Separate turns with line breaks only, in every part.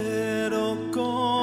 Quiero conocerte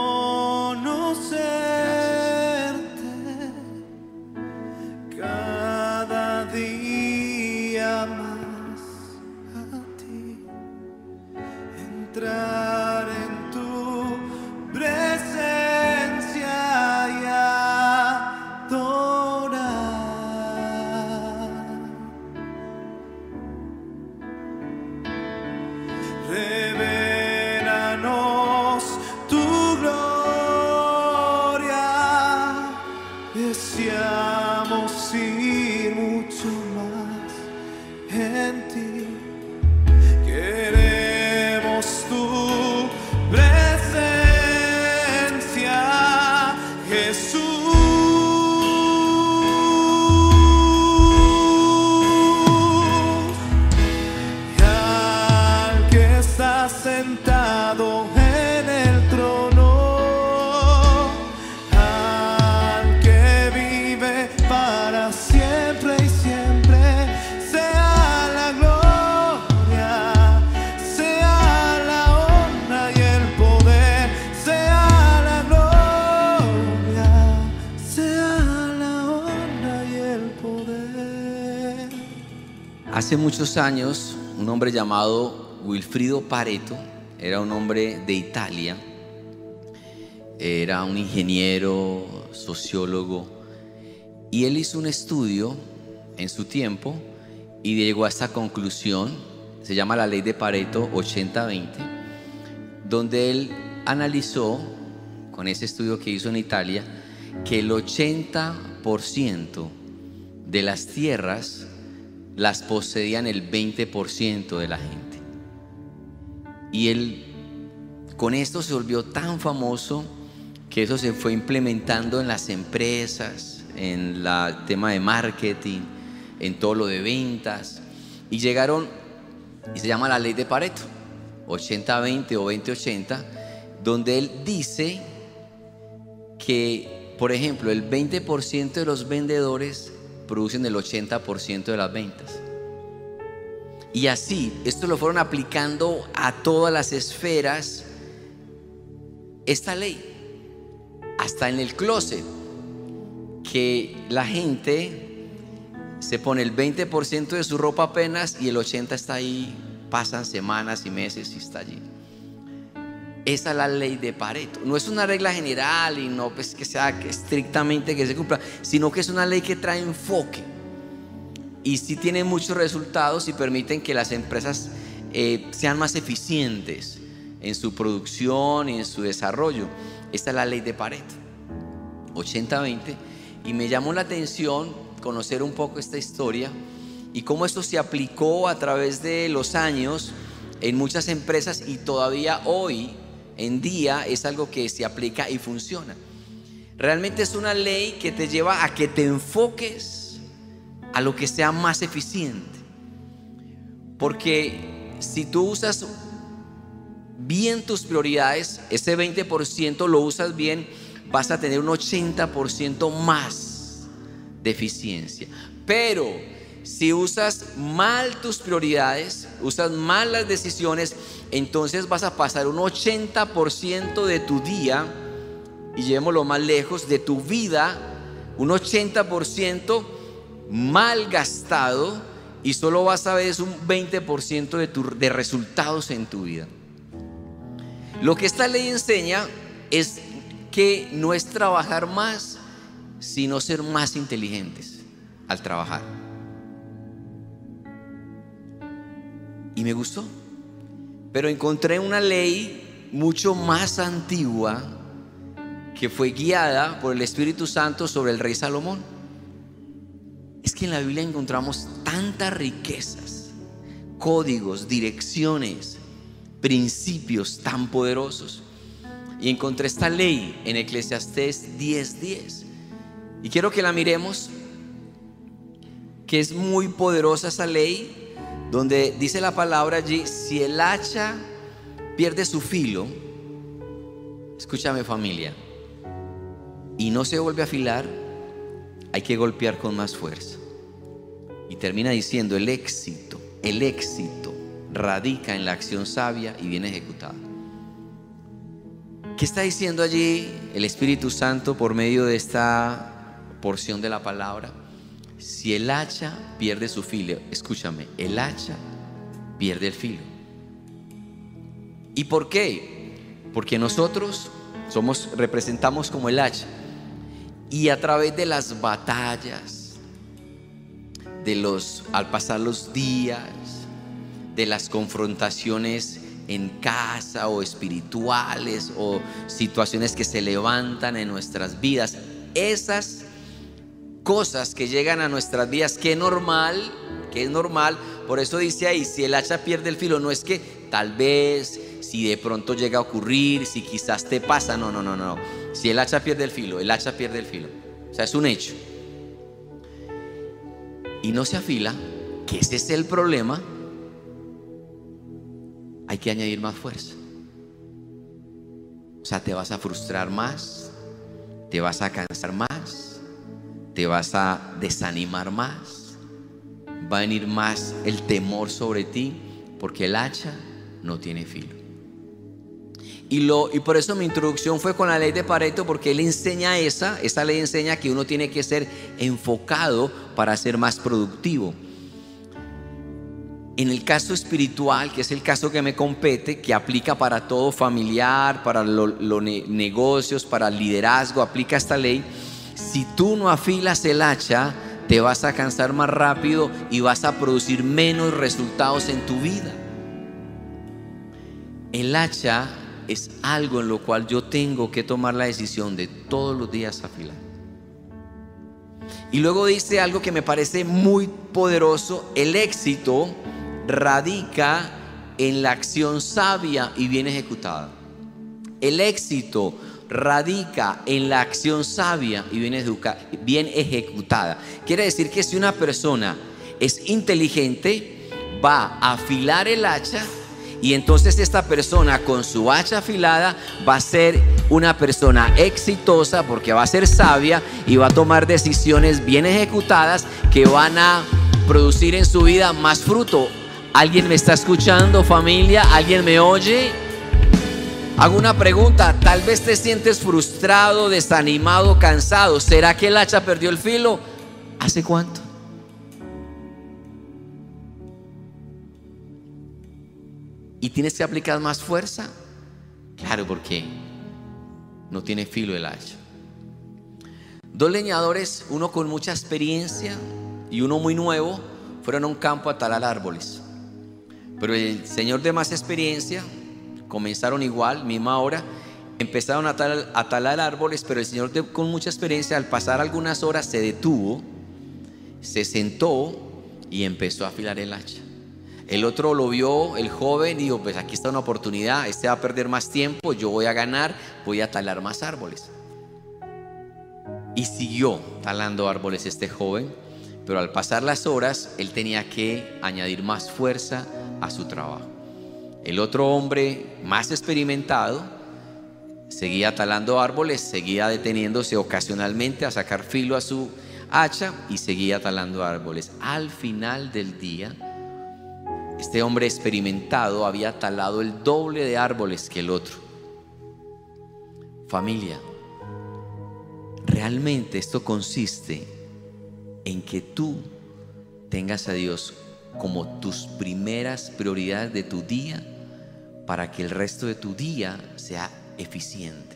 Hace muchos años, un hombre llamado Wilfrido Pareto, era un hombre de Italia, era un ingeniero, sociólogo, y él hizo un estudio en su tiempo y llegó a esta conclusión, se llama la ley de Pareto 80-20, donde él analizó, con ese estudio que hizo en Italia, que el 80% de las tierras las poseían el 20% de la gente. Y él con esto se volvió tan famoso que eso se fue implementando en las empresas, en el tema de marketing, en todo lo de ventas. Y llegaron, y se llama la ley de Pareto, 80-20 o 20-80, donde él dice que, por ejemplo, el 20% de los vendedores producen el 80% de las ventas. Y así, esto lo fueron aplicando a todas las esferas, esta ley, hasta en el closet, que la gente se pone el 20% de su ropa apenas y el 80% está ahí, pasan semanas y meses y está allí. Esa es la ley de Pareto. No es una regla general y no pues que sea estrictamente que se cumpla, sino que es una ley que trae enfoque. Y sí tiene muchos resultados y permiten que las empresas eh, sean más eficientes en su producción y en su desarrollo. Esta es la ley de Pareto, 80-20. Y me llamó la atención conocer un poco esta historia y cómo esto se aplicó a través de los años en muchas empresas y todavía hoy en día es algo que se aplica y funciona. Realmente es una ley que te lleva a que te enfoques a lo que sea más eficiente. Porque si tú usas bien tus prioridades, ese 20% lo usas bien, vas a tener un 80% más de eficiencia. Pero si usas mal tus prioridades, usas mal las decisiones, entonces vas a pasar un 80% de tu día, y llevémoslo más lejos, de tu vida, un 80% mal gastado, y solo vas a ver un 20% de, tu, de resultados en tu vida. Lo que esta ley enseña es que no es trabajar más, sino ser más inteligentes al trabajar. Y me gustó. Pero encontré una ley mucho más antigua que fue guiada por el Espíritu Santo sobre el rey Salomón. Es que en la Biblia encontramos tantas riquezas, códigos, direcciones, principios tan poderosos. Y encontré esta ley en Eclesiastés 10:10. Y quiero que la miremos, que es muy poderosa esa ley, donde dice la palabra allí, si el hacha pierde su filo, escúchame familia, y no se vuelve a afilar, hay que golpear con más fuerza. Y termina diciendo, el éxito, el éxito radica en la acción sabia y bien ejecutada. ¿Qué está diciendo allí el Espíritu Santo por medio de esta porción de la palabra? Si el hacha pierde su filo, escúchame, el hacha pierde el filo. ¿Y por qué? Porque nosotros somos representamos como el hacha y a través de las batallas, de los al pasar los días, de las confrontaciones en casa o espirituales o situaciones que se levantan en nuestras vidas, esas cosas que llegan a nuestras vidas, que normal, que es normal, por eso dice ahí, si el hacha pierde el filo, no es que tal vez, si de pronto llega a ocurrir, si quizás te pasa, no, no, no, no. Si el hacha pierde el filo, el hacha pierde el filo. O sea, es un hecho. Y no se afila, que ese es el problema, hay que añadir más fuerza. O sea, te vas a frustrar más, te vas a cansar más, te vas a desanimar más, va a venir más el temor sobre ti, porque el hacha no tiene filo. Y, lo, y por eso mi introducción fue con la ley de Pareto, porque él enseña esa, esa ley enseña que uno tiene que ser enfocado para ser más productivo. En el caso espiritual, que es el caso que me compete, que aplica para todo familiar, para los negocios, para liderazgo, aplica esta ley. Si tú no afilas el hacha, te vas a cansar más rápido y vas a producir menos resultados en tu vida. El hacha es algo en lo cual yo tengo que tomar la decisión de todos los días afilar. Y luego dice algo que me parece muy poderoso, el éxito radica en la acción sabia y bien ejecutada. El éxito radica en la acción sabia y bien, bien ejecutada. Quiere decir que si una persona es inteligente, va a afilar el hacha y entonces esta persona con su hacha afilada va a ser una persona exitosa porque va a ser sabia y va a tomar decisiones bien ejecutadas que van a producir en su vida más fruto ¿Alguien me está escuchando, familia? ¿Alguien me oye? Hago una pregunta, tal vez te sientes frustrado, desanimado, cansado. ¿Será que el hacha perdió el filo? ¿Hace cuánto? ¿Y tienes que aplicar más fuerza? Claro, porque no tiene filo el hacha. Dos leñadores, uno con mucha experiencia y uno muy nuevo, fueron a un campo a talar árboles. Pero el Señor de más experiencia, comenzaron igual, misma hora, empezaron a talar, árboles, pero el Señor con mucha experiencia, al pasar algunas horas, se detuvo, se sentó y empezó a afilar el hacha. El otro lo vio, el joven, y dijo, pues aquí está una oportunidad, este va a perder más tiempo, yo voy a ganar, voy a talar más árboles. Y siguió talando árboles este joven, pero al pasar las horas, él tenía que añadir más fuerza, a su trabajo. El otro hombre más experimentado seguía talando árboles, seguía deteniéndose ocasionalmente a sacar filo a su hacha y seguía talando árboles. Al final del día, este hombre experimentado había talado el doble de árboles que el otro. Familia, realmente esto consiste en que tú tengas a Dios como tus primeras prioridades de tu día para que el resto de tu día sea eficiente,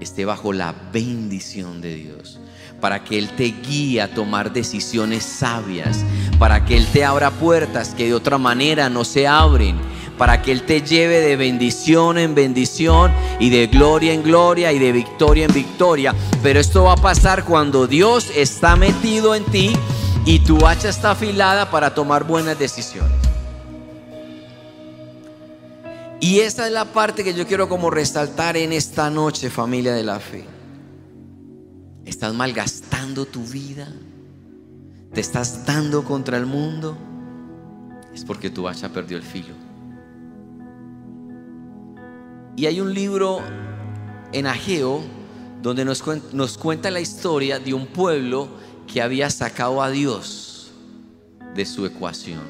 esté bajo la bendición de Dios, para que Él te guíe a tomar decisiones sabias, para que Él te abra puertas que de otra manera no se abren, para que Él te lleve de bendición en bendición y de gloria en gloria y de victoria en victoria. Pero esto va a pasar cuando Dios está metido en ti y tu hacha está afilada para tomar buenas decisiones. Y esa es la parte que yo quiero como resaltar en esta noche, familia de la fe. Estás malgastando tu vida, te estás dando contra el mundo, es porque tu hacha perdió el filo. Y hay un libro en Ageo donde nos, nos cuenta la historia de un pueblo que había sacado a Dios de su ecuación.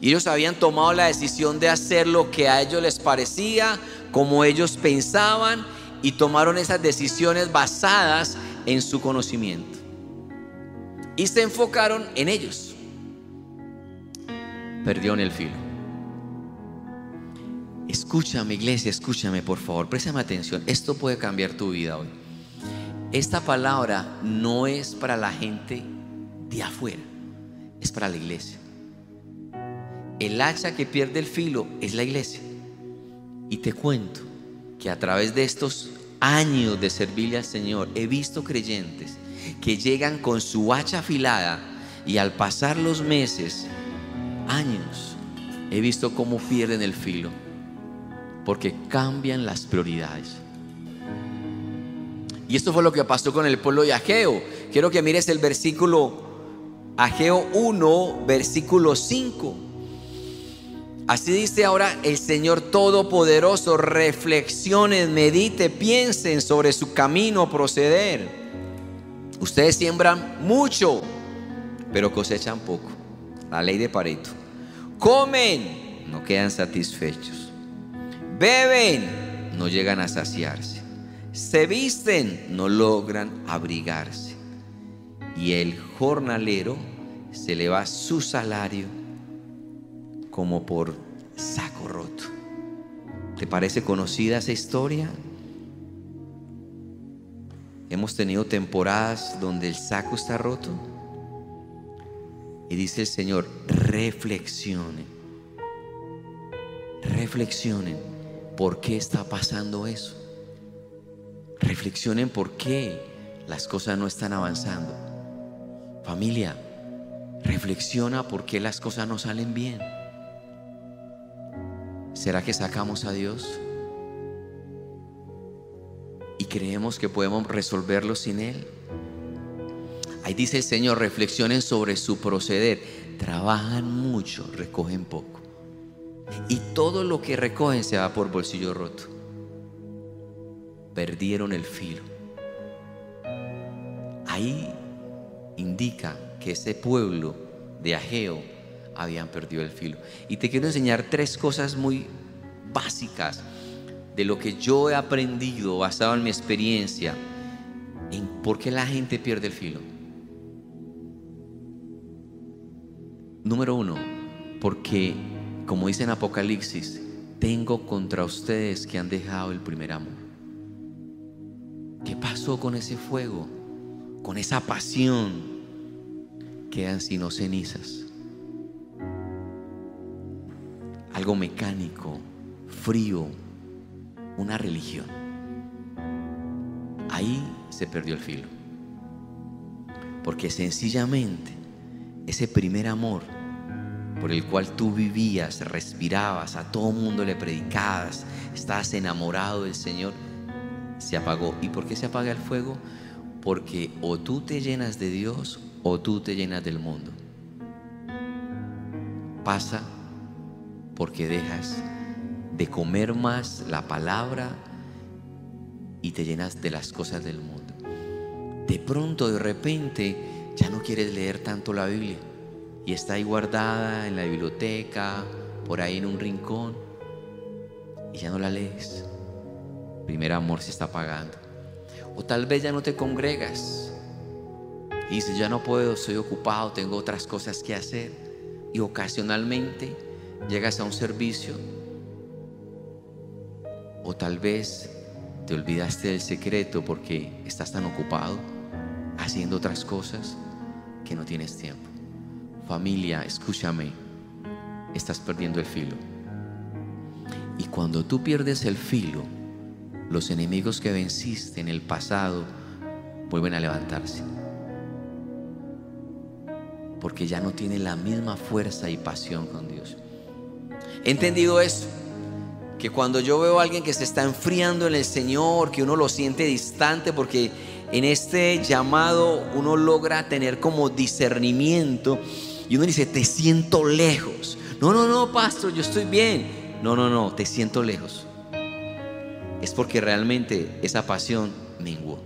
Y ellos habían tomado la decisión de hacer lo que a ellos les parecía, como ellos pensaban, y tomaron esas decisiones basadas en su conocimiento. Y se enfocaron en ellos. Perdieron el filo. Escúchame, iglesia, escúchame, por favor, préstame atención. Esto puede cambiar tu vida hoy. Esta palabra no es para la gente de afuera, es para la iglesia. El hacha que pierde el filo es la iglesia. Y te cuento que a través de estos años de servirle al Señor he visto creyentes que llegan con su hacha afilada y al pasar los meses, años, he visto cómo pierden el filo porque cambian las prioridades. Y esto fue lo que pasó con el pueblo de Ageo. Quiero que mires el versículo Ageo 1, versículo 5. Así dice ahora el Señor Todopoderoso, reflexionen, medite, piensen sobre su camino proceder. Ustedes siembran mucho, pero cosechan poco. La ley de Pareto. Comen, no quedan satisfechos Beben, no llegan a saciarse. Se visten, no logran abrigarse. Y el jornalero se le va su salario como por saco roto. ¿Te parece conocida esa historia? Hemos tenido temporadas donde el saco está roto. Y dice el Señor, reflexionen. Reflexionen por qué está pasando eso. Reflexionen por qué las cosas no están avanzando. Familia, reflexiona por qué las cosas no salen bien. ¿Será que sacamos a Dios? Y creemos que podemos resolverlo sin Él. Ahí dice el Señor, reflexionen sobre su proceder. Trabajan mucho, recogen poco y todo lo que recogen se va por bolsillo roto. Perdieron el filo. Ahí indica que ese pueblo de Ageo habían perdido el filo. Y te quiero enseñar tres cosas muy básicas de lo que yo he aprendido basado en mi experiencia en por qué la gente pierde el filo. Número uno, porque como dice en Apocalipsis, tengo contra ustedes que han dejado el primer amor. ¿Qué pasó con ese fuego? Con esa pasión. Quedan sino cenizas. Algo mecánico, frío, una religión. Ahí se perdió el filo. Porque sencillamente ese primer amor por el cual tú vivías, respirabas, a todo mundo le predicabas, estabas enamorado del Señor, se apagó. ¿Y por qué se apaga el fuego? Porque o tú te llenas de Dios o tú te llenas del mundo. Pasa porque dejas de comer más la palabra y te llenas de las cosas del mundo. De pronto, de repente, ya no quieres leer tanto la Biblia y está ahí guardada en la biblioteca, por ahí en un rincón, y ya no la lees. Primer amor se está apagando. O tal vez ya no te congregas y dices, ya no puedo, estoy ocupado, tengo otras cosas que hacer. Y ocasionalmente llegas a un servicio o tal vez te olvidaste del secreto porque estás tan ocupado haciendo otras cosas que no tienes tiempo. Familia, escúchame, estás perdiendo el filo. Y cuando tú pierdes el filo, los enemigos que venciste en el pasado vuelven a levantarse. Porque ya no tienen la misma fuerza y pasión con Dios. He entendido eso. Que cuando yo veo a alguien que se está enfriando en el Señor, que uno lo siente distante porque en este llamado uno logra tener como discernimiento y uno dice, te siento lejos. No, no, no, pastor, yo estoy bien. No, no, no, te siento lejos. Es porque realmente esa pasión menguó.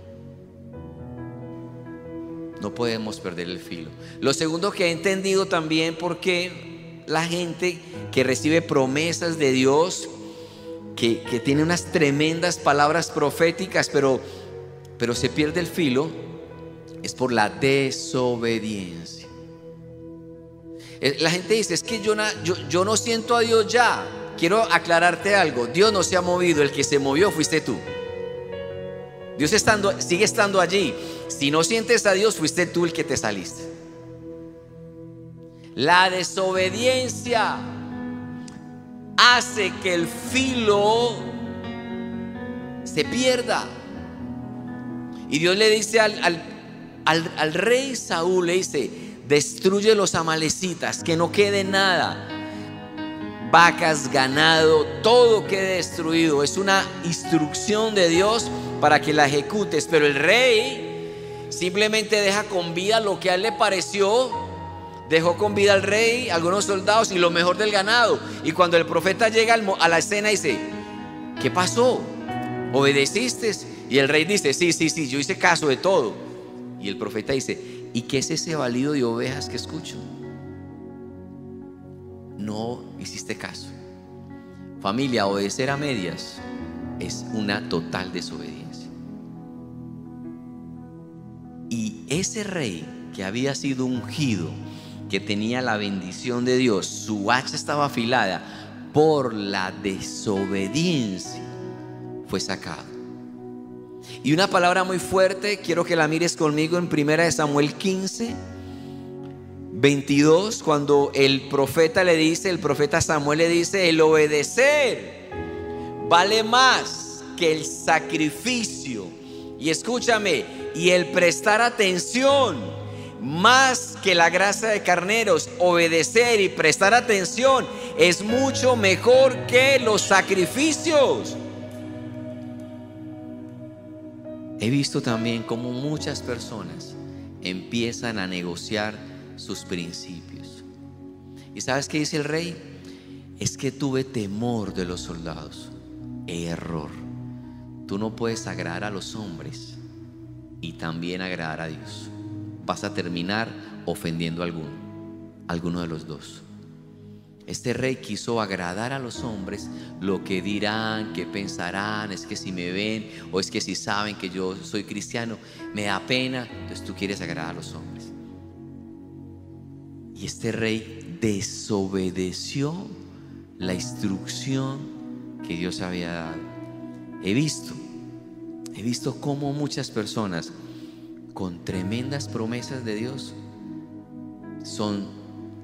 No podemos perder el filo. Lo segundo que he entendido también porque la gente que recibe promesas de Dios, que, que tiene unas tremendas palabras proféticas, pero, pero se pierde el filo, es por la desobediencia. Eh, La gente dice, es que yo, yo, yo no siento a Dios ya. Quiero aclararte algo, Dios no se ha movido, el que se movió fuiste tú. Dios estando, sigue estando allí. Si no sientes a Dios, fuiste tú el que te saliste. La desobediencia hace que el filo se pierda. Y Dios le dice al, al- rey Saúl, le dice, destruye los amalecitas, que no quede nada. Vacas, ganado, todo quede destruido. Es una instrucción de Dios para que la ejecutes. Pero el rey simplemente deja con vida lo que a él le pareció. Dejó con vida al rey, algunos soldados y lo mejor del ganado. Y cuando el profeta llega a la escena dice, ¿qué pasó? ¿Obedeciste? Y el rey dice, sí, sí, sí, yo hice caso de todo. Y el profeta dice, ¿y qué es ese balido de ovejas que escucho? No hiciste caso. Familia, obedecer a medias es una total desobediencia. Y ese rey que había sido ungido, que tenía la bendición de Dios, su hacha estaba afilada por la desobediencia, fue sacado. Y una palabra muy fuerte, quiero que la mires conmigo en 1 Samuel 15, 22, cuando el profeta le dice, el profeta Samuel le dice, el obedecer vale más que el sacrificio. Y escúchame, y el prestar atención más que la grasa de carneros, obedecer y prestar atención es mucho mejor que los sacrificios. He visto también cómo muchas personas empiezan a negociar sus principios. ¿Y sabes qué dice el rey? Es que tuve temor de los soldados. Error. Tú no puedes agradar a los hombres y también agradar a Dios. Vas a terminar ofendiendo a alguno, alguno de los dos. Este rey quiso agradar a los hombres, lo que dirán, que pensarán, es que si me ven o es que si saben que yo soy cristiano, me da pena, entonces tú quieres agradar a los hombres. Y este rey desobedeció la instrucción que Dios había dado. He visto, he visto cómo muchas personas con tremendas promesas de Dios son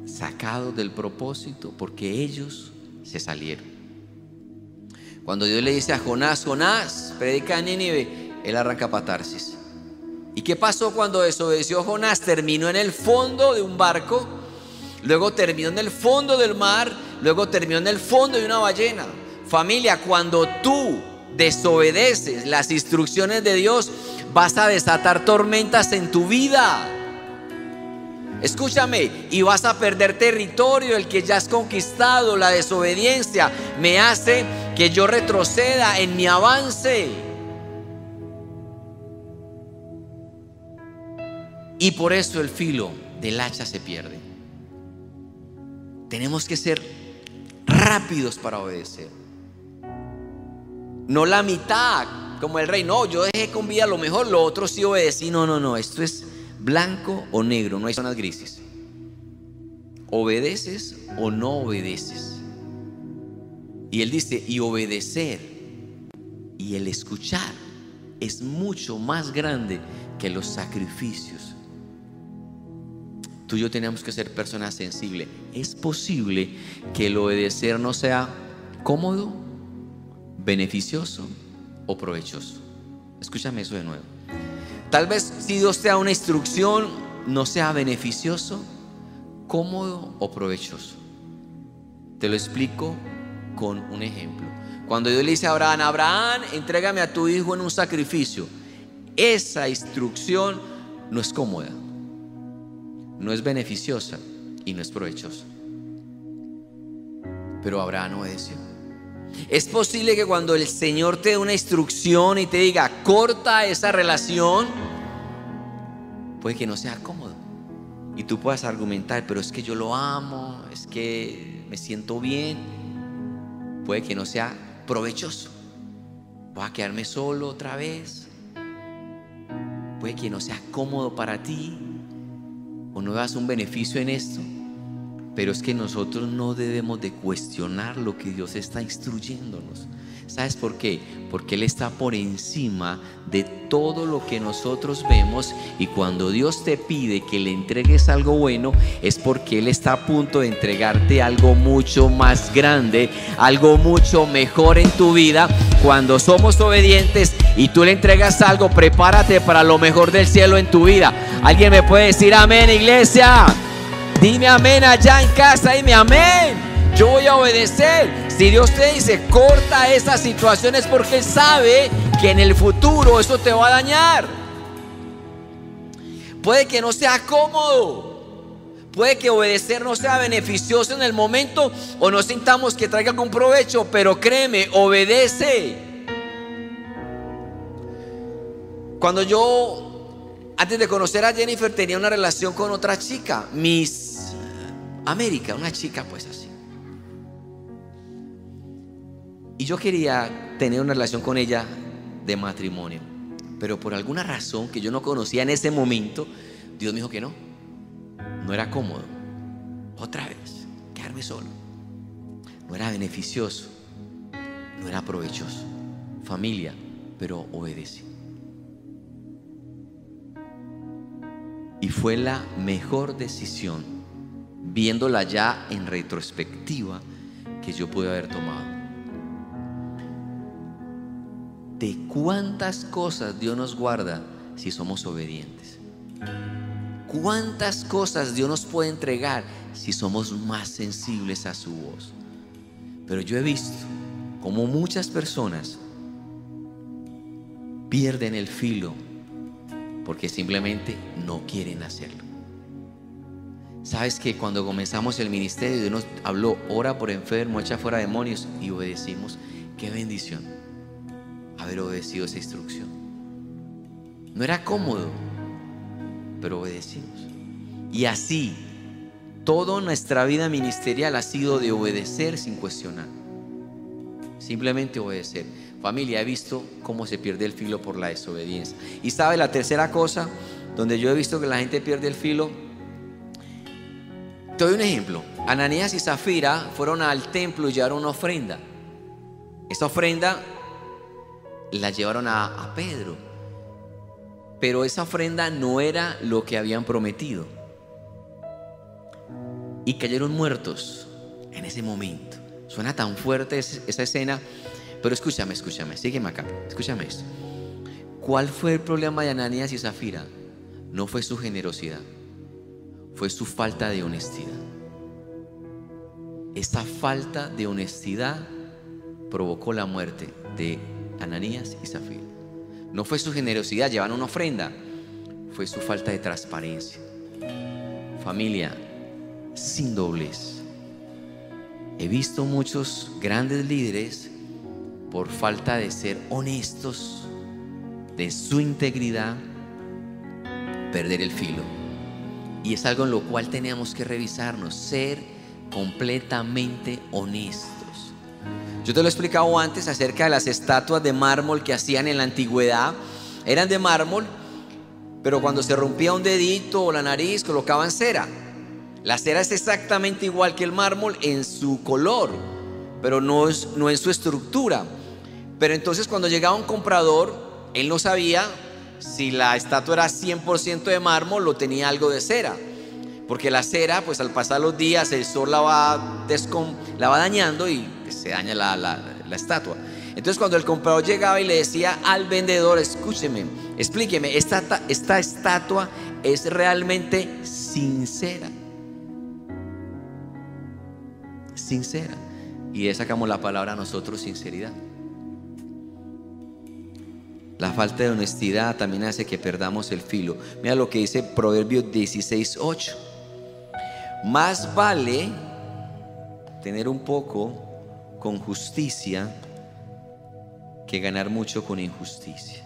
sacados del propósito porque ellos se salieron. Cuando Dios le dice a Jonás, Jonás, predica en Nínive, él arranca patarsis. ¿Y qué pasó cuando desobedeció Jonás? Terminó en el fondo de un barco, luego terminó en el fondo del mar, luego terminó en el fondo de una ballena. Familia, cuando tú desobedeces las instrucciones de Dios, vas a desatar tormentas en tu vida. Escúchame, y vas a perder territorio, el que ya has conquistado, la desobediencia me hace que yo retroceda en mi avance. Y por eso el filo del hacha se pierde. Tenemos que ser rápidos para obedecer. No la mitad, como el rey. No, yo dejé con vida lo mejor, lo otro sí obedecí. No, no, no. Esto es blanco o negro, no hay zonas grises. ¿Obedeces o no obedeces? Y él dice, y obedecer y el escuchar es mucho más grande que los sacrificios. Tú y yo tenemos que ser personas sensibles. Es posible que el obedecer no sea cómodo, beneficioso o provechoso. Escúchame eso de nuevo. Tal vez si Dios te da una instrucción, no sea beneficioso, cómodo o provechoso. Te lo explico con un ejemplo. Cuando Dios le dice a Abraham, Abraham, entrégame a tu hijo en un sacrificio. Esa instrucción no es cómoda, no es beneficiosa y no es provechosa. Pero Abraham obedeció. Es posible que cuando el Señor te dé una instrucción y te diga, corta esa relación, puede que no sea cómodo. y tú puedas argumentar, pero es que yo lo amo, es que me siento bien, puede que no sea provechoso. Voy a quedarme solo otra vez. Puede que no sea cómodo para ti o no veas un beneficio en esto. Pero es que nosotros no debemos de cuestionar lo que Dios está instruyéndonos. ¿Sabes por qué? Porque Él está por encima de todo lo que nosotros vemos y cuando Dios te pide que le entregues algo bueno es porque Él está a punto de entregarte algo mucho más grande, algo mucho mejor en tu vida. Cuando somos obedientes y tú le entregas algo, prepárate para lo mejor del cielo en tu vida. ¿Alguien me puede decir amén, iglesia? Dime amén allá en casa, dime amén. Yo voy a obedecer. Si Dios te dice, corta esas situaciones porque Él sabe que en el futuro eso te va a dañar. Puede que no sea cómodo. Puede que obedecer no sea beneficioso en el momento o no sintamos que traiga algún provecho, pero créeme, obedece. Cuando yo, antes de conocer a Jennifer, tenía una relación con otra chica, Miss América, una chica pues así. Y yo quería tener una relación con ella de matrimonio. Pero por alguna razón que yo no conocía en ese momento, Dios me dijo que no. No era cómodo. Otra vez, quedarme solo. No era beneficioso. No era provechoso. Familia, pero obedecí. Y fue la mejor decisión, viéndola ya en retrospectiva, que yo pude haber tomado de cuántas cosas Dios nos guarda si somos obedientes. Cuántas cosas Dios nos puede entregar si somos más sensibles a su voz. Pero yo he visto como muchas personas pierden el filo porque simplemente no quieren hacerlo. Sabes que cuando comenzamos el ministerio, Dios nos habló, ora por enfermo, echa fuera demonios y obedecimos. Qué bendición haber obedecido esa instrucción. No era cómodo, pero obedecimos. Y así, toda nuestra vida ministerial ha sido de obedecer sin cuestionar. Simplemente obedecer. Familia, he visto cómo se pierde el filo por la desobediencia. Y sabe la tercera cosa, donde yo he visto que la gente pierde el filo. Te doy un ejemplo. Ananías y Zafira fueron al templo y llevaron una ofrenda. Esta ofrenda la llevaron a, Pedro. Pero esa ofrenda no era lo que habían prometido. Y cayeron muertos en ese momento. Suena tan fuerte esa escena. Pero escúchame, escúchame, sígueme acá. Escúchame esto. ¿Cuál fue el problema de Ananías y Zafira? No fue su generosidad, fue su falta de honestidad. Esta falta de honestidad provocó la muerte de Ananías y Zafira. No fue su generosidad, llevan una ofrenda, fue su falta de transparencia. Familia, sin doblez. He visto muchos grandes líderes por falta de ser honestos, de su integridad, perder el filo. Y es algo en lo cual tenemos que revisarnos, ser completamente honestos. Yo te lo he explicado antes acerca de las estatuas de mármol que hacían en la antigüedad. Eran de mármol, pero cuando se rompía un dedito o la nariz colocaban cera. La cera es exactamente igual que el mármol en su color, pero no, es, no en su estructura. Pero entonces cuando llegaba un comprador, él no sabía si la estatua era 100% de mármol o tenía algo de cera. Porque la cera, pues al pasar los días, el sol la va, dañando y se daña la, estatua. Entonces cuando el comprador llegaba y le decía al vendedor, escúcheme, explíqueme, esta, esta estatua es realmente sincera. Sincera. Y de sacamos la palabra a nosotros sinceridad. La falta de honestidad también hace que perdamos el filo. Mira lo que dice Proverbios 16, 8. Más vale tener un poco con justicia que ganar mucho con injusticia.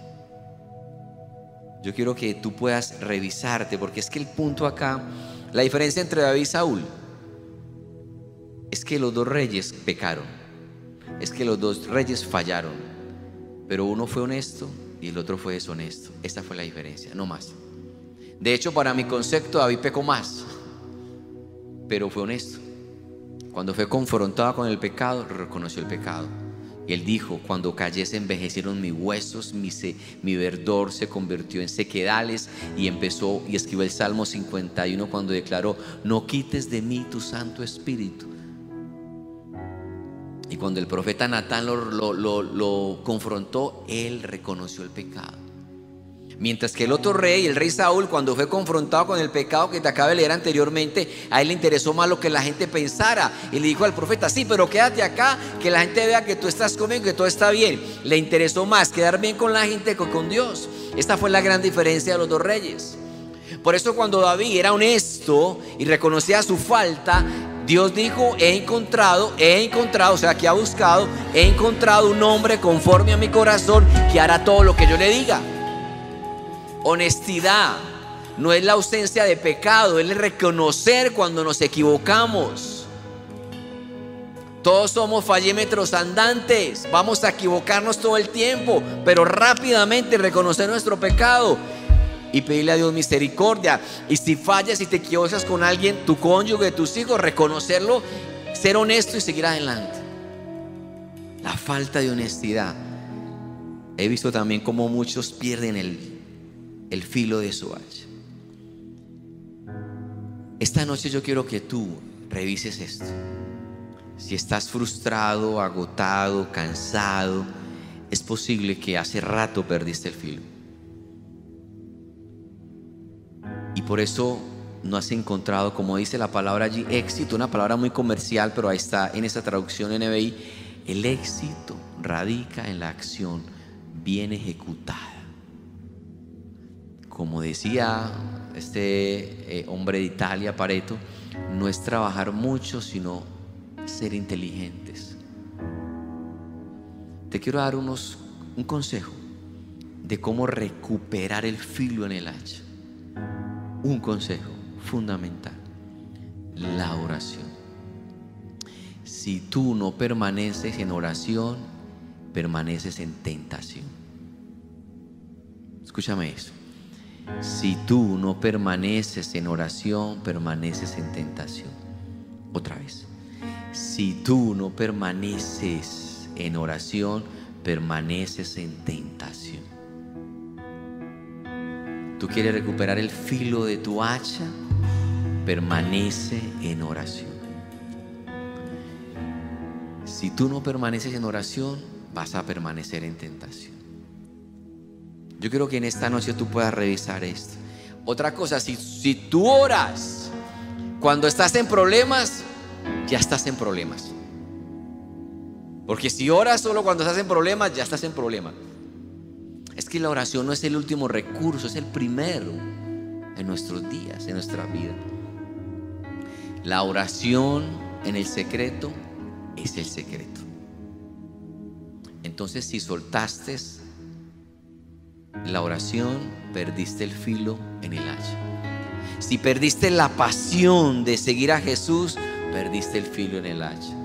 yo quiero que tú puedas revisarte, porque es que el punto acá, la diferencia entre David y Saúl, es que los dos reyes pecaron, es que los dos reyes fallaron, pero uno fue honesto y el otro fue deshonesto. Esta fue la diferencia, no más. De hecho, para mi concepto, David pecó más, pero fue honesto. Cuando fue confrontado con el pecado, reconoció el pecado. Él dijo, cuando callé se envejecieron mis huesos, mi, mi, verdor se convirtió en sequedales y empezó y escribió el Salmo 51 cuando declaró, no quites de mí tu Santo Espíritu. Y cuando el profeta Natán lo, confrontó, él reconoció el pecado. Mientras que el otro rey, el rey Saúl, cuando fue confrontado con el pecado que te acabé de leer anteriormente, a él le interesó más lo que la gente pensara. Y le dijo al profeta, sí, pero quédate acá, que la gente vea que tú estás conmigo, que todo está bien. Le interesó más quedar bien con la gente que con Dios. Esta fue la gran diferencia de los dos reyes. Por eso cuando David era honesto y reconocía su falta, Dios dijo, he encontrado, he encontrado, o sea, que ha buscado, he encontrado un hombre conforme a mi corazón que hará todo lo que yo le diga. Honestidad no es la ausencia de pecado, es el reconocer cuando nos equivocamos. Todos somos fallímetros andantes, vamos a equivocarnos todo el tiempo, pero rápidamente reconocer nuestro pecado y pedirle a Dios misericordia. Y si fallas y te equivocas con alguien, tu cónyuge, tus hijos, reconocerlo, ser honesto y seguir adelante. La falta de honestidad. He visto también cómo muchos pierden el el filo de su hacha. Esta noche yo quiero que tú revises esto. Si estás frustrado, agotado, cansado, es posible que hace rato perdiste el filo. Y por eso no has encontrado, como dice la palabra allí, éxito, una palabra muy comercial, pero ahí está en esa traducción NBI, el éxito radica en la acción bien ejecutada como decía este eh, hombre de Italia, Pareto, no es trabajar mucho, sino ser inteligentes. Te quiero dar unos, un consejo de cómo recuperar el filo en el hacha. Un consejo fundamental, la oración. Si tú no permaneces en oración, permaneces en tentación. Escúchame eso. Si tú no permaneces en oración, permaneces en tentación. Otra vez. Si tú no permaneces en oración, permaneces en tentación. Tú quieres recuperar el filo de tu hacha, permanece en oración. Si tú no permaneces en oración, vas a permanecer en tentación. Yo quiero que en esta noche tú puedas revisar esto. Otra cosa, si, si tú oras cuando estás en problemas, ya estás en problemas. Porque si oras solo cuando estás en problemas, ya estás en problemas. Es que la oración no es el último recurso, es el primero en nuestros días, en nuestra vida. La oración en el secreto es el secreto. Entonces, si soltaste la oración, perdiste el filo en el hacha. Si perdiste la pasión de seguir a Jesús, perdiste el filo en el hacha.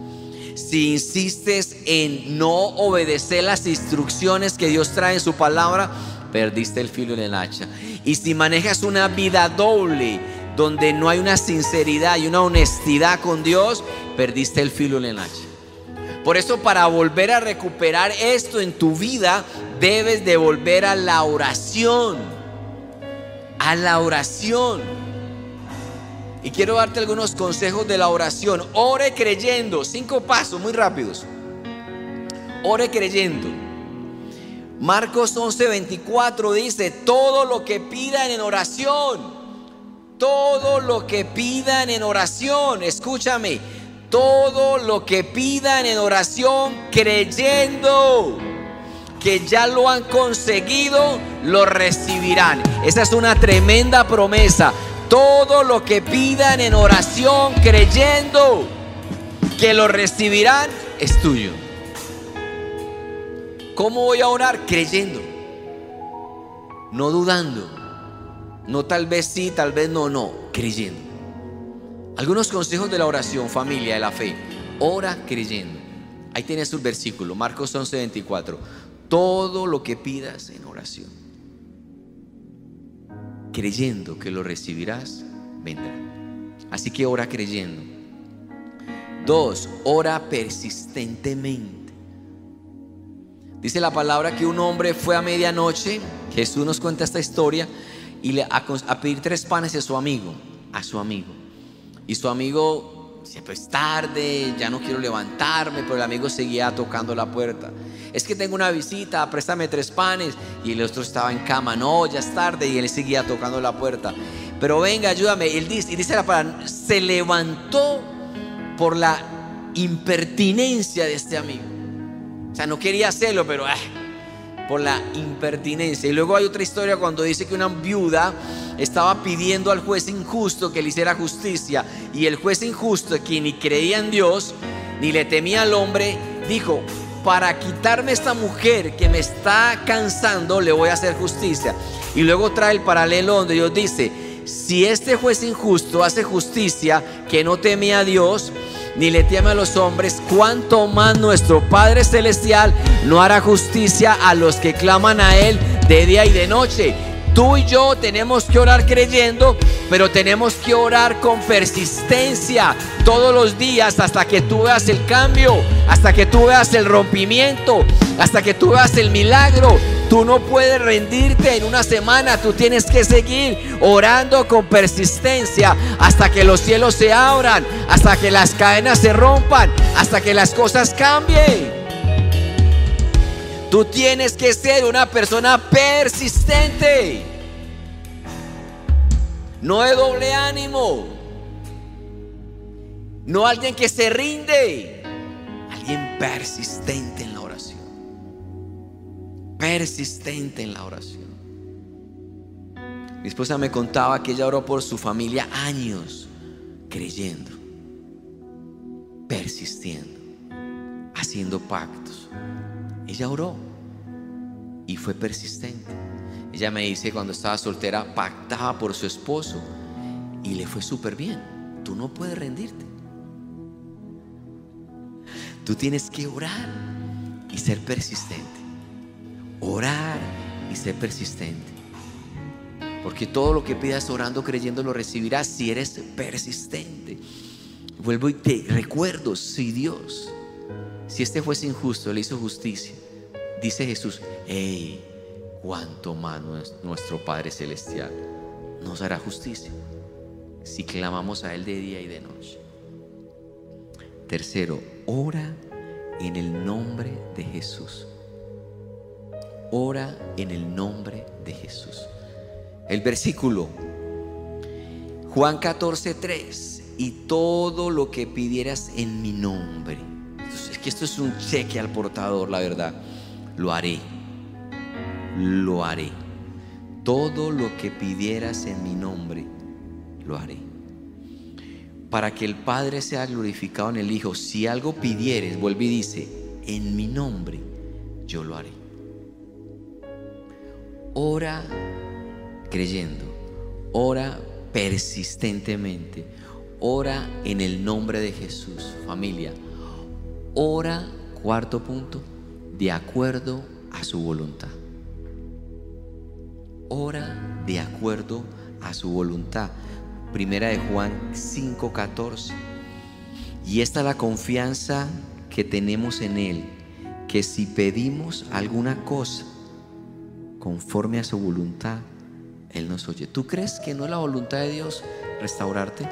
Si insistes en no obedecer las instrucciones que Dios trae en su palabra, perdiste el filo en el hacha. Y si manejas una vida doble, donde no hay una sinceridad y una honestidad con Dios, perdiste el filo en el hacha. Por eso para volver a recuperar esto en tu vida, debes de volver a la oración. A la oración. Y quiero darte algunos consejos de la oración. Ore creyendo. Cinco pasos muy rápidos. Ore creyendo. Marcos 11:24 dice, todo lo que pidan en oración, todo lo que pidan en oración, escúchame, todo lo que pidan en oración creyendo que ya lo han conseguido, lo recibirán. Esa es una tremenda promesa. Todo lo que pidan en oración creyendo que lo recibirán es tuyo. ¿Cómo voy a orar? Creyendo. no dudando, no tal vez sí, tal vez no, no, creyendo. Algunos consejos de la oración, familia, de la fe. Ora creyendo. Ahí tienes tu versículo, Marcos 11, 24. Todo lo que pidas en oración, creyendo que lo recibirás, vendrá. Así que ora creyendo. Dos, ora persistentemente. Dice la palabra que un hombre fue a medianoche, Jesús nos cuenta esta historia, y le, a, a pedir tres panes a su amigo, a su amigo. Y su amigo, siempre es tarde, ya no quiero levantarme, pero el amigo seguía tocando la puerta. Es que tengo una visita, préstame tres panes. Y el otro estaba en cama, no, ya es tarde, y él seguía tocando la puerta. Pero venga, ayúdame. Él dice, y dice la palabra, se levantó por la impertinencia de este amigo. O sea, no quería hacerlo, pero ah, por la impertinencia. Y luego hay otra historia cuando dice que una viuda estaba pidiendo al juez injusto que le hiciera justicia. Y el juez injusto, quien ni creía en Dios, ni le temía al hombre, dijo, para quitarme esta mujer que me está cansando, le voy a hacer justicia. Y luego trae el paralelo donde Dios dice, si este juez injusto hace justicia que no teme a Dios, ni le teme a los hombres, cuanto más nuestro Padre Celestial no hará justicia a los que claman a Él de día y de noche. Tú y yo tenemos que orar creyendo, pero tenemos que orar con persistencia todos los días hasta que tú veas el cambio, hasta que tú veas el rompimiento, hasta que tú veas el milagro. Tú no puedes rendirte en una semana, tú tienes que seguir orando con persistencia hasta que los cielos se abran, hasta que las cadenas se rompan, hasta que las cosas cambien. Tú tienes que ser una persona persistente. No de doble ánimo. No alguien que se rinde. Alguien persistente en la oración. Persistente en la oración. Mi esposa me contaba que ella oró por su familia años creyendo, persistiendo, haciendo pactos. Ella oró y fue persistente. Ella me dice cuando estaba soltera, pactaba por su esposo y le fue súper bien. Tú no puedes rendirte. Tú tienes que orar y ser persistente. Orar y ser persistente. Porque todo lo que pidas orando, creyendo, lo recibirás si eres persistente. Vuelvo y te recuerdo, si Dios, si este fuese injusto, le hizo justicia, dice Jesús, hey, cuánto más nuestro Padre Celestial nos hará justicia si clamamos a Él de día y de noche. Tercero, ora en el nombre de Jesús. Ora en el nombre de Jesús. El versículo Juan 14, 3. Y todo lo que pidieras en mi nombre. es que esto es un cheque al portador, la verdad. Lo haré. Lo haré. Todo lo que pidieras en mi nombre, lo haré para que el Padre sea glorificado en el Hijo. Si algo pidieres, vuelve y dice, en mi nombre, yo lo haré. Ora creyendo, ora persistentemente, ora en el nombre de Jesús, familia. Ora, cuarto punto, de acuerdo a su voluntad. Ora de acuerdo a su voluntad. Primera de Juan 5:14. Y esta es la confianza que tenemos en Él, que si pedimos alguna cosa conforme a su voluntad, Él nos oye. ¿Tú crees que no es la voluntad de Dios restaurarte?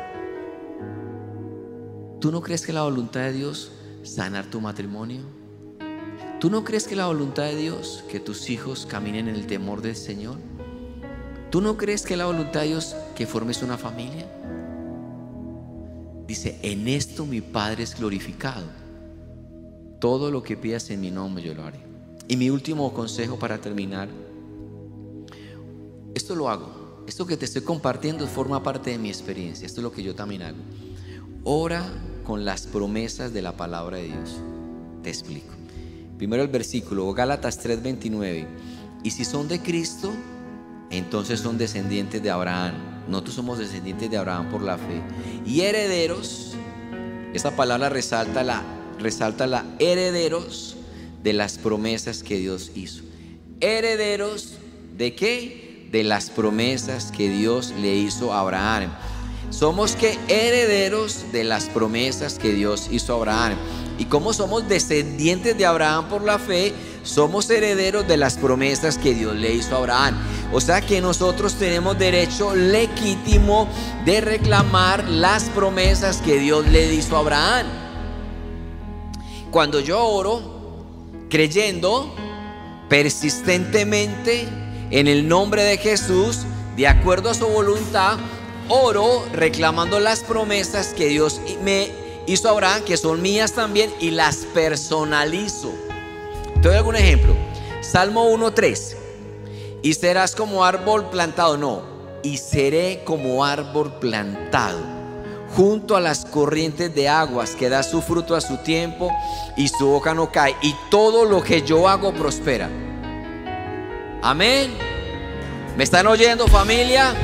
¿Tú no crees que la voluntad de Dios sanar tu matrimonio? ¿Tú no crees que la voluntad de Dios que tus hijos caminen en el temor del Señor? ¿Tú no crees que la voluntad de Dios que formes una familia? Dice, en esto mi Padre es glorificado. Todo lo que pidas en mi nombre yo lo haré. Y mi último consejo para terminar, esto lo hago. Esto que te estoy compartiendo forma parte de mi experiencia. Esto es lo que yo también hago. Ora con las promesas de la palabra de Dios. Te explico. Primero el versículo, Gálatas 3:29. Y si son de Cristo, entonces son descendientes de Abraham. Nosotros somos descendientes de Abraham por la fe. Y herederos, esta palabra resalta la, resalta la herederos de las promesas que Dios hizo. Herederos de qué? De las promesas que Dios le hizo a Abraham. Somos que herederos de las promesas que Dios hizo a Abraham. Y como somos descendientes de Abraham por la fe, somos herederos de las promesas que Dios le hizo a Abraham. O sea que nosotros tenemos derecho legítimo de reclamar las promesas que Dios le hizo a Abraham. Cuando yo oro, creyendo persistentemente en el nombre de Jesús, de acuerdo a su voluntad, oro reclamando las promesas que Dios me hizo a Abraham, que son mías también, y las personalizo. Te doy algún ejemplo. Salmo 1.3. Y serás como árbol plantado. No. Y seré como árbol plantado junto a las corrientes de aguas que da su fruto a su tiempo y su hoja no cae. Y todo lo que yo hago prospera. Amén. ¿Me están oyendo familia?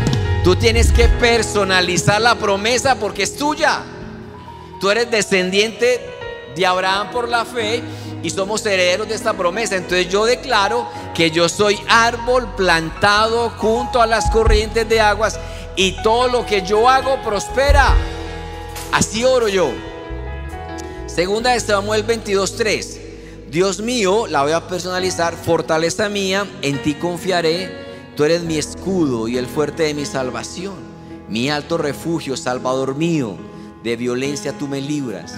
Tú tienes que personalizar la promesa porque es tuya. Tú eres descendiente de Abraham por la fe y somos herederos de esta promesa. Entonces yo declaro que yo soy árbol plantado junto a las corrientes de aguas y todo lo que yo hago prospera. Así oro yo. Segunda de Samuel 22:3. Dios mío, la voy a personalizar, fortaleza mía, en ti confiaré. Tú eres mi escudo y el fuerte de mi salvación, mi alto refugio, salvador mío. De violencia tú me libras.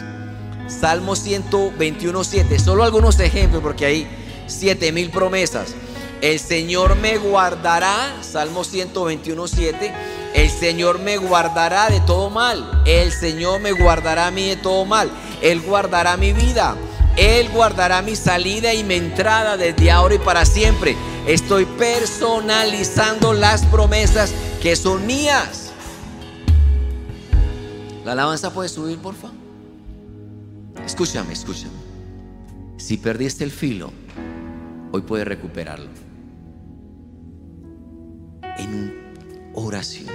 Salmo 121, 7. Solo algunos ejemplos porque hay siete mil promesas. El Señor me guardará, Salmo 121, 7. El Señor me guardará de todo mal. El Señor me guardará a mí de todo mal. Él guardará mi vida. Él guardará mi salida y mi entrada desde ahora y para siempre. Estoy personalizando las promesas que son mías. La alabanza puede subir, por favor. Escúchame, escúchame. Si perdiste el filo, hoy puedes recuperarlo. En oración.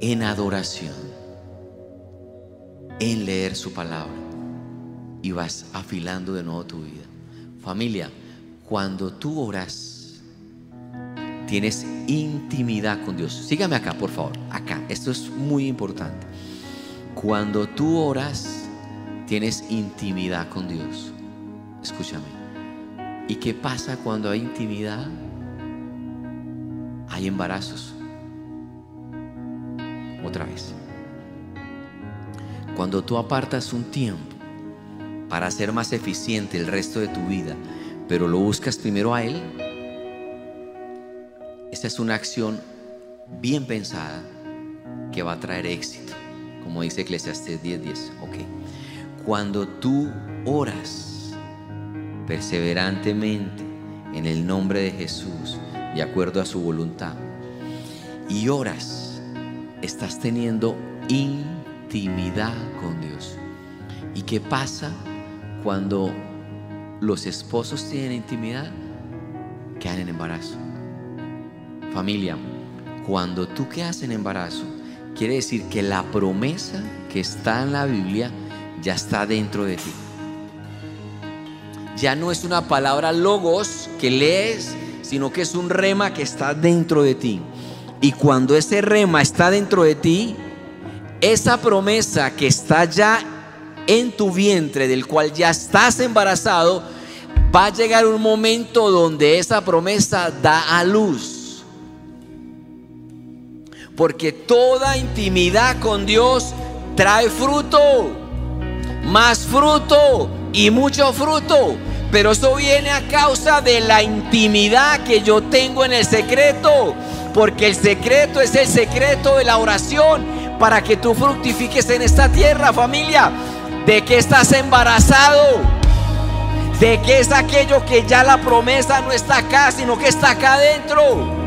En adoración. En leer su palabra. Y vas afilando de nuevo tu vida. Familia, cuando tú oras, tienes intimidad con Dios. Sígame acá, por favor. Acá. Esto es muy importante. Cuando tú oras, tienes intimidad con Dios. Escúchame. ¿Y qué pasa cuando hay intimidad? Hay embarazos. Otra vez. Cuando tú apartas un tiempo para ser más eficiente el resto de tu vida, pero lo buscas primero a Él, esa es una acción bien pensada que va a traer éxito como dice Eclesiastes 10:10. Ok. Cuando tú oras perseverantemente en el nombre de Jesús, de acuerdo a su voluntad, y oras, estás teniendo intimidad con Dios. ¿Y qué pasa cuando los esposos tienen intimidad? Quedan en embarazo. Familia, cuando tú quedas en embarazo, quiere decir que la promesa que está en la Biblia ya está dentro de ti. Ya no es una palabra logos que lees, sino que es un rema que está dentro de ti. Y cuando ese rema está dentro de ti, esa promesa que está ya en tu vientre, del cual ya estás embarazado, va a llegar un momento donde esa promesa da a luz. Porque toda intimidad con Dios trae fruto, más fruto y mucho fruto. Pero eso viene a causa de la intimidad que yo tengo en el secreto. Porque el secreto es el secreto de la oración para que tú fructifiques en esta tierra, familia. De que estás embarazado. De que es aquello que ya la promesa no está acá, sino que está acá adentro.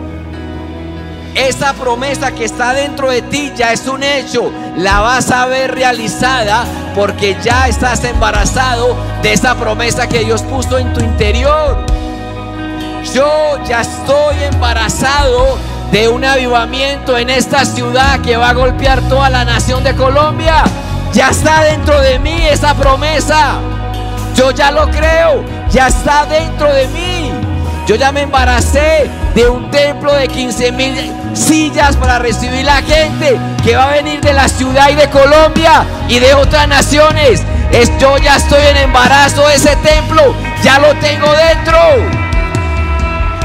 Esa promesa que está dentro de ti ya es un hecho. La vas a ver realizada porque ya estás embarazado de esa promesa que Dios puso en tu interior. Yo ya estoy embarazado de un avivamiento en esta ciudad que va a golpear toda la nación de Colombia. Ya está dentro de mí esa promesa. Yo ya lo creo, ya está dentro de mí. Yo ya me embaracé de un templo de 15 mil sillas para recibir la gente que va a venir de la ciudad y de Colombia y de otras naciones. Es, yo ya estoy en embarazo de ese templo, ya lo tengo dentro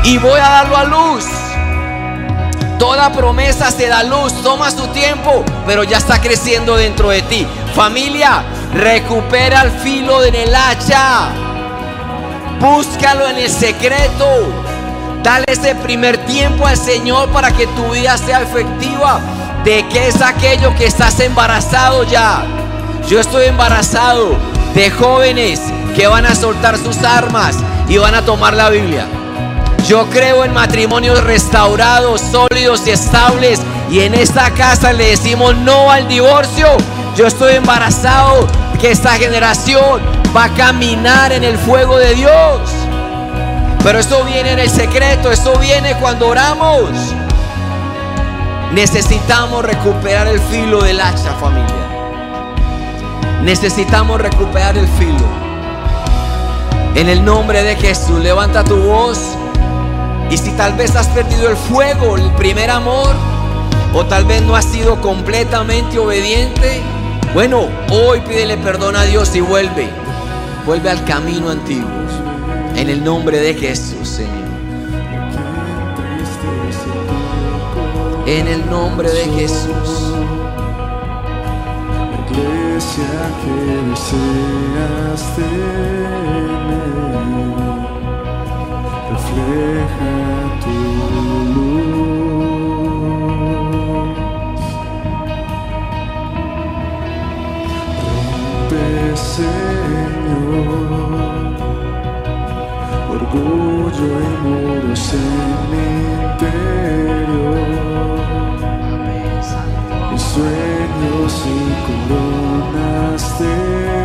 y voy a darlo a luz. Toda promesa se da luz, toma su tiempo, pero ya está creciendo dentro de ti. Familia, recupera el filo en el hacha. Búscalo en el secreto. Dale ese primer tiempo al Señor para que tu vida sea efectiva. ¿De qué es aquello que estás embarazado ya? Yo estoy embarazado de jóvenes que van a soltar sus armas y van a tomar la Biblia. Yo creo en matrimonios restaurados, sólidos y estables. Y en esta casa le decimos no al divorcio. Yo estoy embarazado que esta generación va a caminar en el fuego de Dios. Pero eso viene en el secreto, eso viene cuando oramos. Necesitamos recuperar el filo del hacha, familia. Necesitamos recuperar el filo. En el nombre de Jesús, levanta tu voz. Y si tal vez has perdido el fuego, el primer amor, o tal vez no has sido completamente obediente, bueno, hoy pídele perdón a Dios y vuelve. Vuelve al camino antiguo. En el nombre de Jesús, Señor. En el nombre de Jesús.
iglesia que deseas tener refleja tu luz. Rompe, Señor, orgullo y muros en mi interior mis sueños y coronas de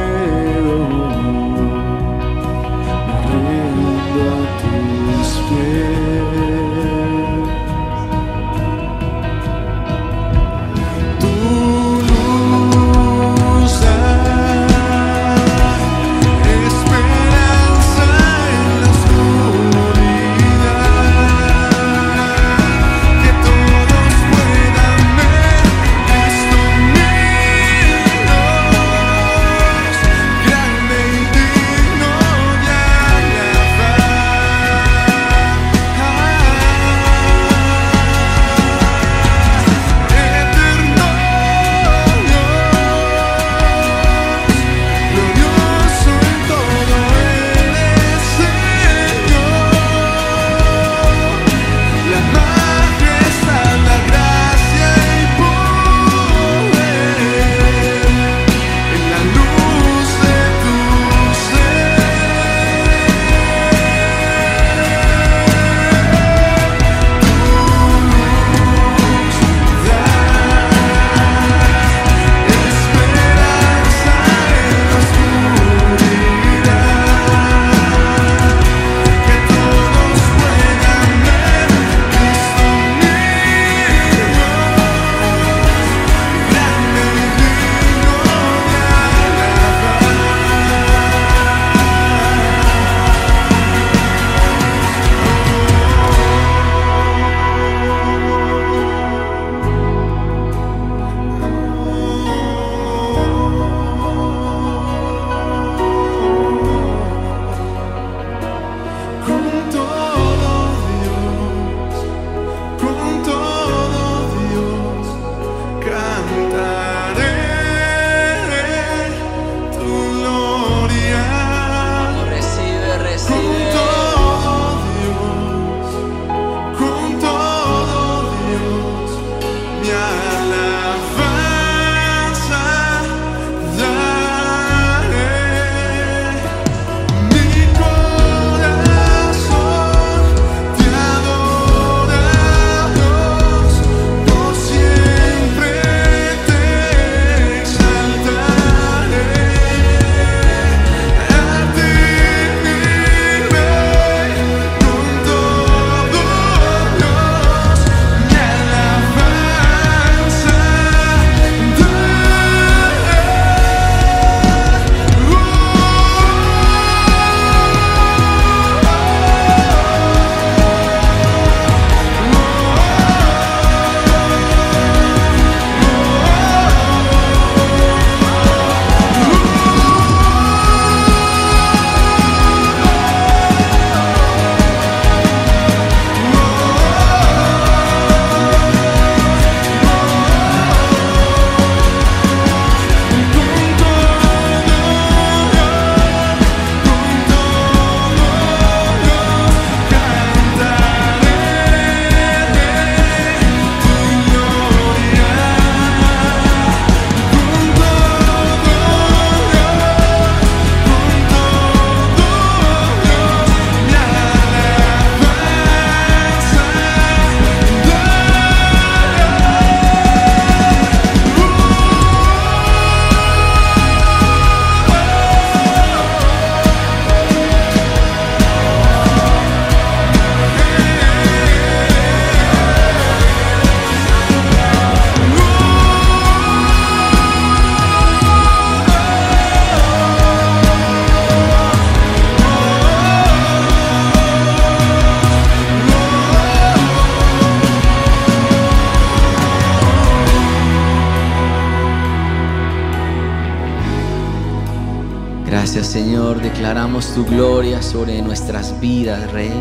Señor, declaramos tu gloria sobre nuestras vidas, Rey.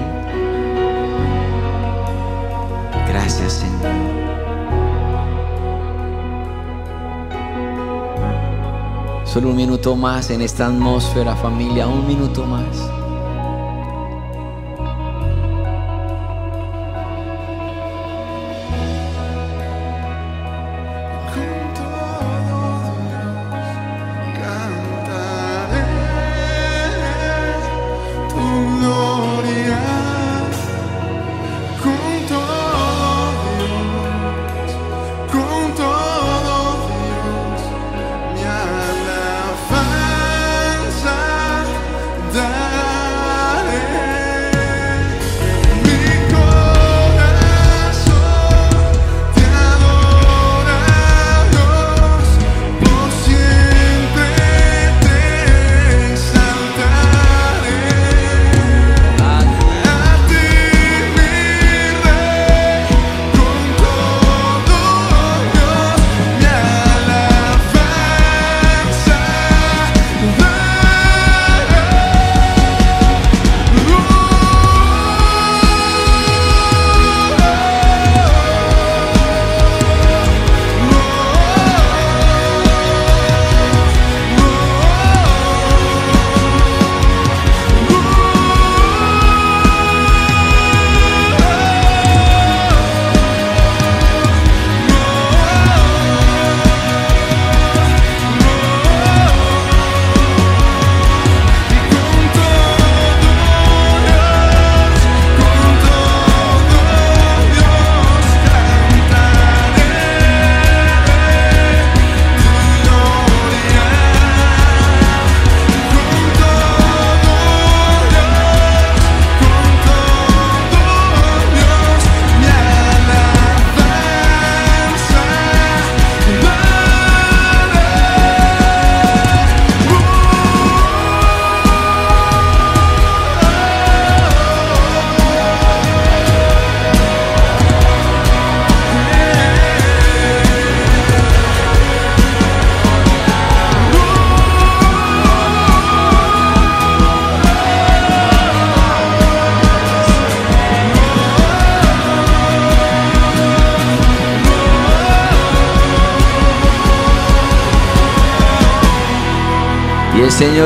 Gracias Señor. Solo un minuto más en esta atmósfera, familia, un minuto más.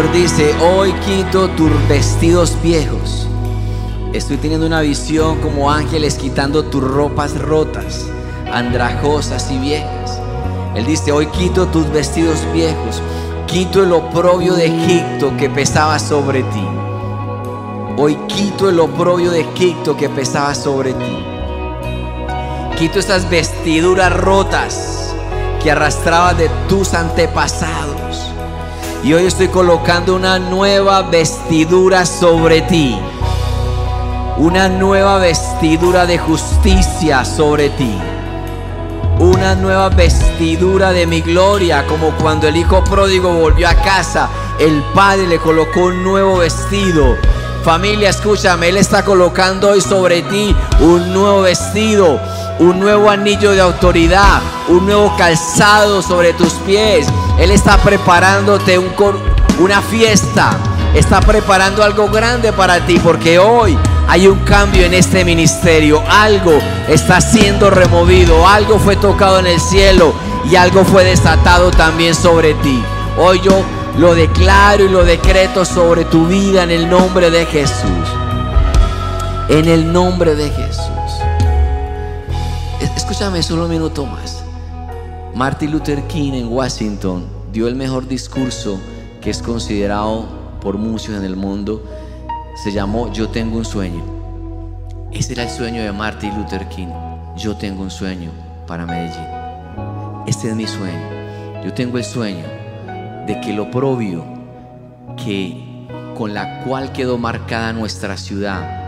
Señor dice, hoy quito tus vestidos viejos. Estoy teniendo una visión como ángeles quitando tus ropas rotas, andrajosas y viejas. Él dice, hoy quito tus vestidos viejos, quito el oprobio de Egipto que pesaba sobre ti. Hoy quito el oprobio de Egipto que pesaba sobre ti. Quito estas vestiduras rotas que arrastrabas de tus antepasados. Y hoy estoy colocando una nueva vestidura sobre ti. Una nueva vestidura de justicia sobre ti. Una nueva vestidura de mi gloria, como cuando el hijo pródigo volvió a casa, el padre le colocó un nuevo vestido. Familia, escúchame, Él está colocando hoy sobre ti un nuevo vestido, un nuevo anillo de autoridad, un nuevo calzado sobre tus pies. Él está preparándote una fiesta, está preparando algo grande para ti, porque hoy hay un cambio en este ministerio. Algo está siendo removido, algo fue tocado en el cielo y algo fue desatado también sobre ti. Hoy yo lo declaro y lo decreto sobre tu vida en el nombre de Jesús. En el nombre de Jesús. Es- Escúchame solo un minuto más. Martin Luther King en Washington dio el mejor discurso que es considerado por muchos en el mundo. Se llamó Yo tengo un sueño. Ese era el sueño de Martin Luther King. Yo tengo un sueño para Medellín. Este es mi sueño. Yo tengo el sueño de que el oprobio que con la cual quedó marcada nuestra ciudad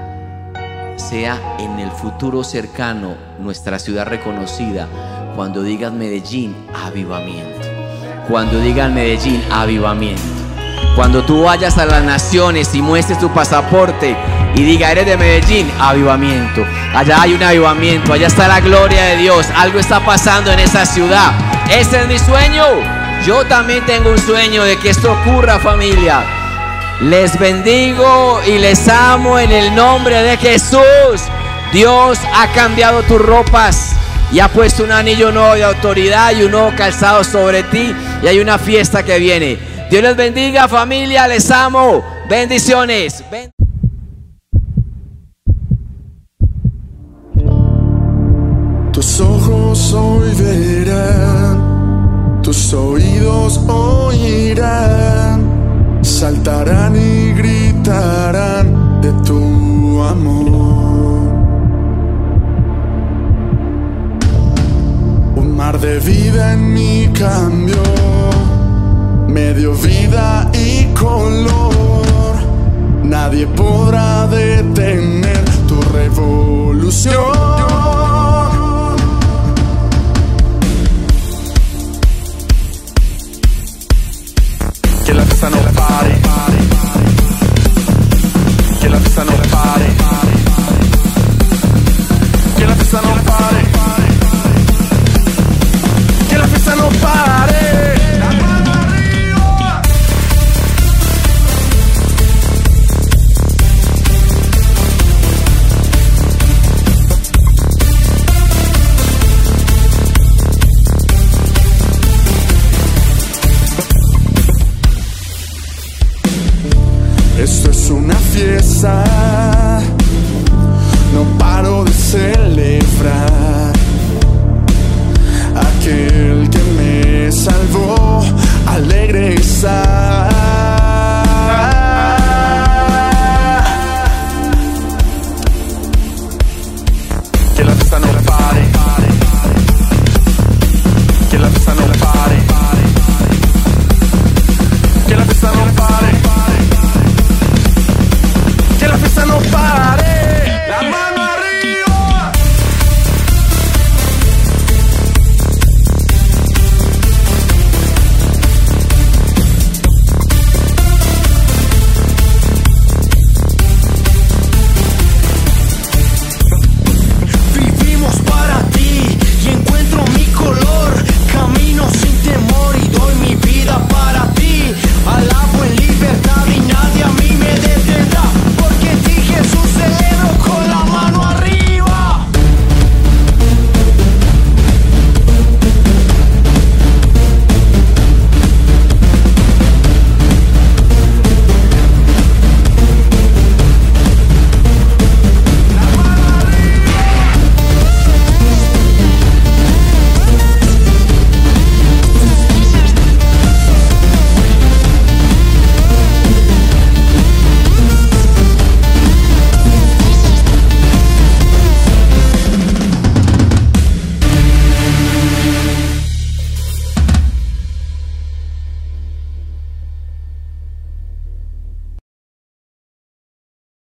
sea en el futuro cercano nuestra ciudad reconocida cuando digan Medellín, avivamiento. Cuando digan Medellín, avivamiento. Cuando tú vayas a las naciones y muestres tu pasaporte y diga, eres de Medellín, avivamiento. Allá hay un avivamiento, allá está la gloria de Dios. Algo está pasando en esa ciudad. Ese es mi sueño. Yo también tengo un sueño de que esto ocurra, familia. Les bendigo y les amo en el nombre de Jesús. Dios ha cambiado tus ropas y ha puesto un anillo nuevo de autoridad y un nuevo calzado sobre ti. Y hay una fiesta que viene. Dios les bendiga familia, les amo. Bendiciones. Ben-
Tus ojos hoy verán, tus oídos oirán, saltarán y gritarán de tu amor. Un mar de vida en mi cambio, medio vida y color. Nadie podrá detener tu revolución. pare Che la festa non pare Che la festa non pare